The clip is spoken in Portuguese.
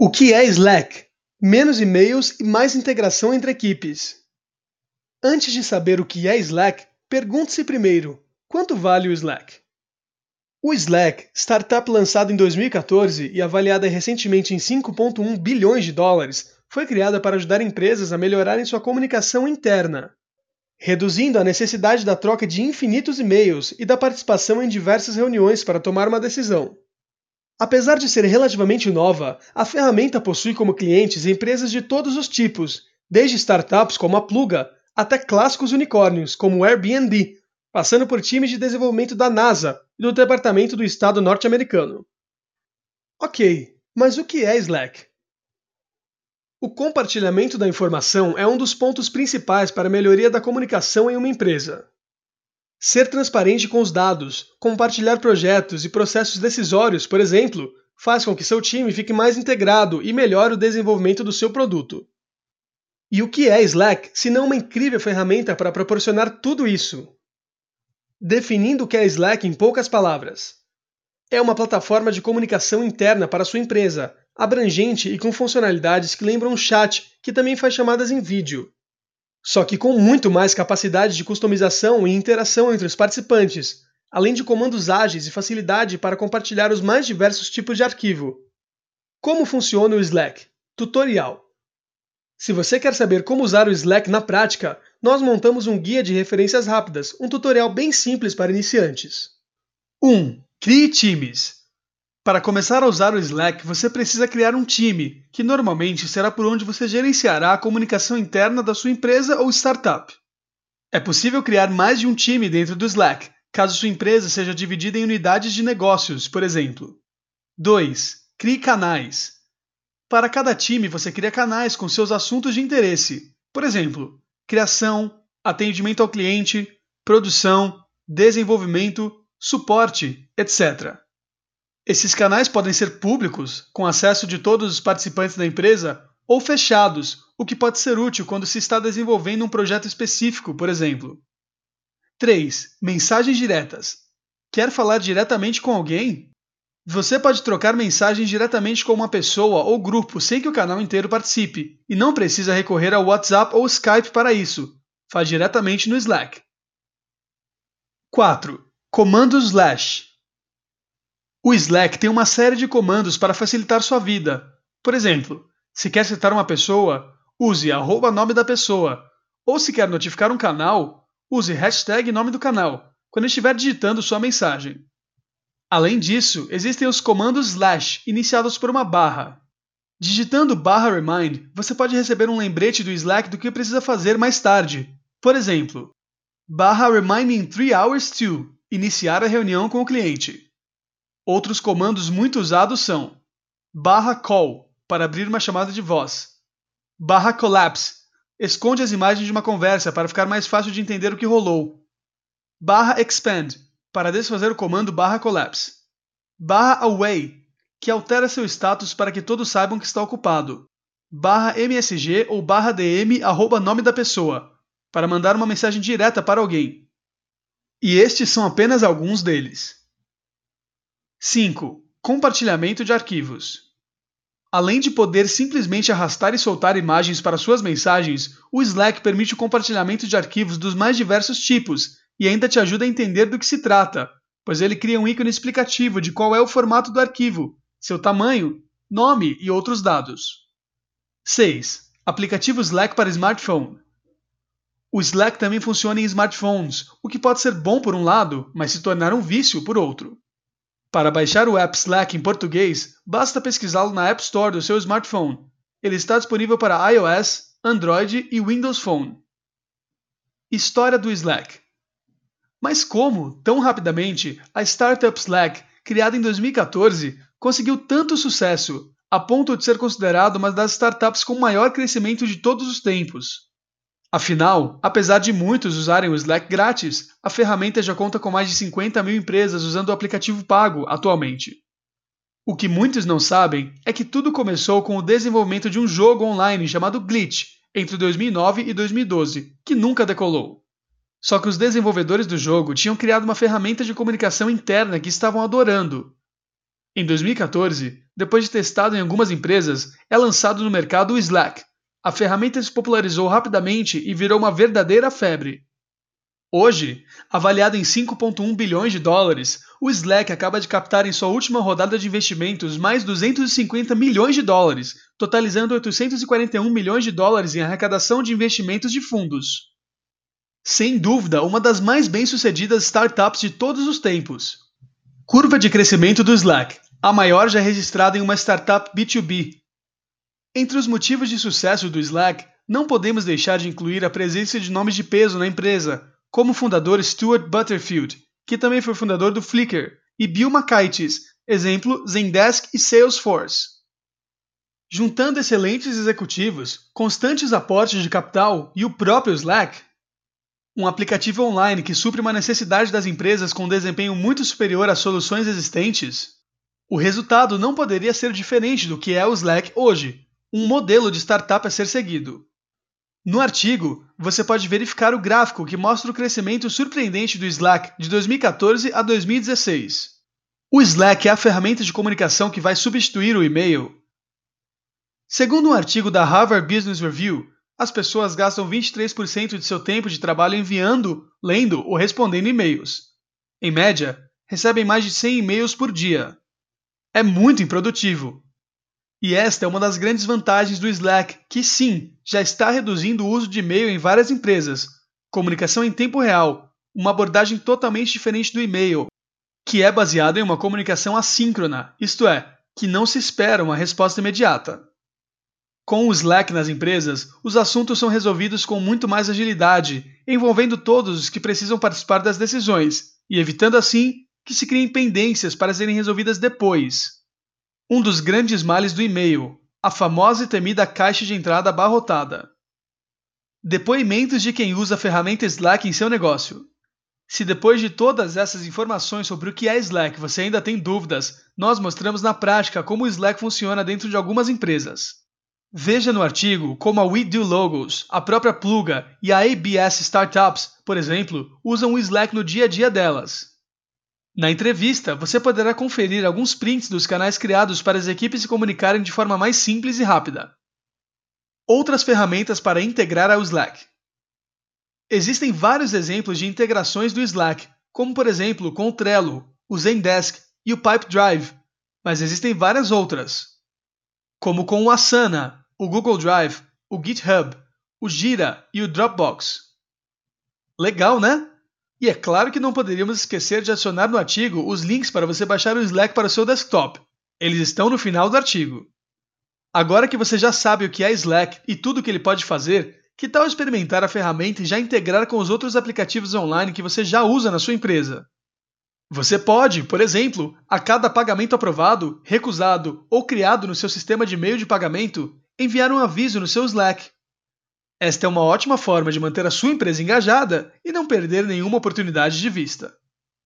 O que é Slack? Menos e-mails e mais integração entre equipes. Antes de saber o que é Slack, pergunte-se primeiro: quanto vale o Slack? O Slack, startup lançado em 2014 e avaliada recentemente em 5,1 bilhões de dólares, foi criada para ajudar empresas a melhorarem sua comunicação interna, reduzindo a necessidade da troca de infinitos e-mails e da participação em diversas reuniões para tomar uma decisão. Apesar de ser relativamente nova, a ferramenta possui como clientes empresas de todos os tipos, desde startups como a Pluga até clássicos unicórnios como o Airbnb, passando por times de desenvolvimento da NASA e do Departamento do Estado norte-americano. Ok, mas o que é Slack? O compartilhamento da informação é um dos pontos principais para a melhoria da comunicação em uma empresa. Ser transparente com os dados, compartilhar projetos e processos decisórios, por exemplo, faz com que seu time fique mais integrado e melhore o desenvolvimento do seu produto. E o que é Slack se não uma incrível ferramenta para proporcionar tudo isso? Definindo o que é Slack em poucas palavras. É uma plataforma de comunicação interna para sua empresa, abrangente e com funcionalidades que lembram um chat, que também faz chamadas em vídeo só que com muito mais capacidade de customização e interação entre os participantes, além de comandos ágeis e facilidade para compartilhar os mais diversos tipos de arquivo. Como funciona o Slack? Tutorial. Se você quer saber como usar o Slack na prática, nós montamos um guia de referências rápidas, um tutorial bem simples para iniciantes. 1. Crie times. Para começar a usar o Slack, você precisa criar um time, que normalmente será por onde você gerenciará a comunicação interna da sua empresa ou startup. É possível criar mais de um time dentro do Slack, caso sua empresa seja dividida em unidades de negócios, por exemplo. 2. Crie canais. Para cada time, você cria canais com seus assuntos de interesse, por exemplo, criação, atendimento ao cliente, produção, desenvolvimento, suporte, etc. Esses canais podem ser públicos, com acesso de todos os participantes da empresa, ou fechados, o que pode ser útil quando se está desenvolvendo um projeto específico, por exemplo. 3. Mensagens diretas. Quer falar diretamente com alguém? Você pode trocar mensagens diretamente com uma pessoa ou grupo sem que o canal inteiro participe, e não precisa recorrer ao WhatsApp ou Skype para isso. Faz diretamente no Slack. 4. Comandos slash. O Slack tem uma série de comandos para facilitar sua vida. Por exemplo, se quer citar uma pessoa, use arroba nome da pessoa. Ou se quer notificar um canal, use hashtag nome do canal, quando estiver digitando sua mensagem. Além disso, existem os comandos slash, iniciados por uma barra. Digitando barra remind, você pode receber um lembrete do Slack do que precisa fazer mais tarde. Por exemplo, barra remind in 3 hours to, iniciar a reunião com o cliente. Outros comandos muito usados são barra call para abrir uma chamada de voz, barra collapse esconde as imagens de uma conversa para ficar mais fácil de entender o que rolou, barra expand para desfazer o comando barra collapse, barra away que altera seu status para que todos saibam que está ocupado, barra msg ou barra dm arroba nome da pessoa para mandar uma mensagem direta para alguém. E estes são apenas alguns deles. 5. Compartilhamento de arquivos. Além de poder simplesmente arrastar e soltar imagens para suas mensagens, o Slack permite o compartilhamento de arquivos dos mais diversos tipos e ainda te ajuda a entender do que se trata, pois ele cria um ícone explicativo de qual é o formato do arquivo, seu tamanho, nome e outros dados. 6. Aplicativo Slack para smartphone. O Slack também funciona em smartphones, o que pode ser bom por um lado, mas se tornar um vício por outro. Para baixar o app Slack em português, basta pesquisá-lo na App Store do seu smartphone. Ele está disponível para iOS, Android e Windows Phone. História do Slack. Mas como, tão rapidamente, a startup Slack, criada em 2014, conseguiu tanto sucesso, a ponto de ser considerado uma das startups com maior crescimento de todos os tempos? Afinal, apesar de muitos usarem o Slack grátis, a ferramenta já conta com mais de 50 mil empresas usando o aplicativo pago atualmente. O que muitos não sabem é que tudo começou com o desenvolvimento de um jogo online chamado Glitch entre 2009 e 2012, que nunca decolou. Só que os desenvolvedores do jogo tinham criado uma ferramenta de comunicação interna que estavam adorando. Em 2014, depois de testado em algumas empresas, é lançado no mercado o Slack. A ferramenta se popularizou rapidamente e virou uma verdadeira febre. Hoje, avaliado em 5,1 bilhões de dólares, o Slack acaba de captar em sua última rodada de investimentos mais 250 milhões de dólares, totalizando 841 milhões de dólares em arrecadação de investimentos de fundos. Sem dúvida, uma das mais bem-sucedidas startups de todos os tempos. Curva de crescimento do Slack, a maior já registrada em uma startup B2B. Entre os motivos de sucesso do Slack, não podemos deixar de incluir a presença de nomes de peso na empresa, como o fundador Stuart Butterfield, que também foi fundador do Flickr, e Bill McKightis, exemplo Zendesk e Salesforce. Juntando excelentes executivos, constantes aportes de capital e o próprio Slack, um aplicativo online que supre uma necessidade das empresas com desempenho muito superior às soluções existentes, o resultado não poderia ser diferente do que é o Slack hoje, um modelo de startup a ser seguido. No artigo, você pode verificar o gráfico que mostra o crescimento surpreendente do Slack de 2014 a 2016. O Slack é a ferramenta de comunicação que vai substituir o e-mail. Segundo um artigo da Harvard Business Review, as pessoas gastam 23% de seu tempo de trabalho enviando, lendo ou respondendo e-mails. Em média, recebem mais de 100 e-mails por dia. É muito improdutivo, e esta é uma das grandes vantagens do Slack, que sim, já está reduzindo o uso de e-mail em várias empresas. Comunicação em tempo real, uma abordagem totalmente diferente do e-mail, que é baseada em uma comunicação assíncrona, isto é, que não se espera uma resposta imediata. Com o Slack nas empresas, os assuntos são resolvidos com muito mais agilidade, envolvendo todos os que precisam participar das decisões, e evitando assim que se criem pendências para serem resolvidas depois. Um dos grandes males do e-mail, a famosa e temida caixa de entrada abarrotada. Depoimentos de quem usa a ferramenta Slack em seu negócio. Se depois de todas essas informações sobre o que é Slack você ainda tem dúvidas, nós mostramos na prática como o Slack funciona dentro de algumas empresas. Veja no artigo como a We Do Logos, a própria Pluga e a ABS Startups, por exemplo, usam o Slack no dia a dia delas. Na entrevista, você poderá conferir alguns prints dos canais criados para as equipes se comunicarem de forma mais simples e rápida. Outras ferramentas para integrar ao Slack. Existem vários exemplos de integrações do Slack, como por exemplo com o Trello, o Zendesk e o Pipedrive, mas existem várias outras, como com o Asana, o Google Drive, o GitHub, o Gira e o Dropbox. Legal, né? E é claro que não poderíamos esquecer de adicionar no artigo os links para você baixar o Slack para o seu desktop. Eles estão no final do artigo. Agora que você já sabe o que é Slack e tudo o que ele pode fazer, que tal experimentar a ferramenta e já integrar com os outros aplicativos online que você já usa na sua empresa? Você pode, por exemplo, a cada pagamento aprovado, recusado ou criado no seu sistema de e-mail de pagamento, enviar um aviso no seu Slack. Esta é uma ótima forma de manter a sua empresa engajada e não perder nenhuma oportunidade de vista.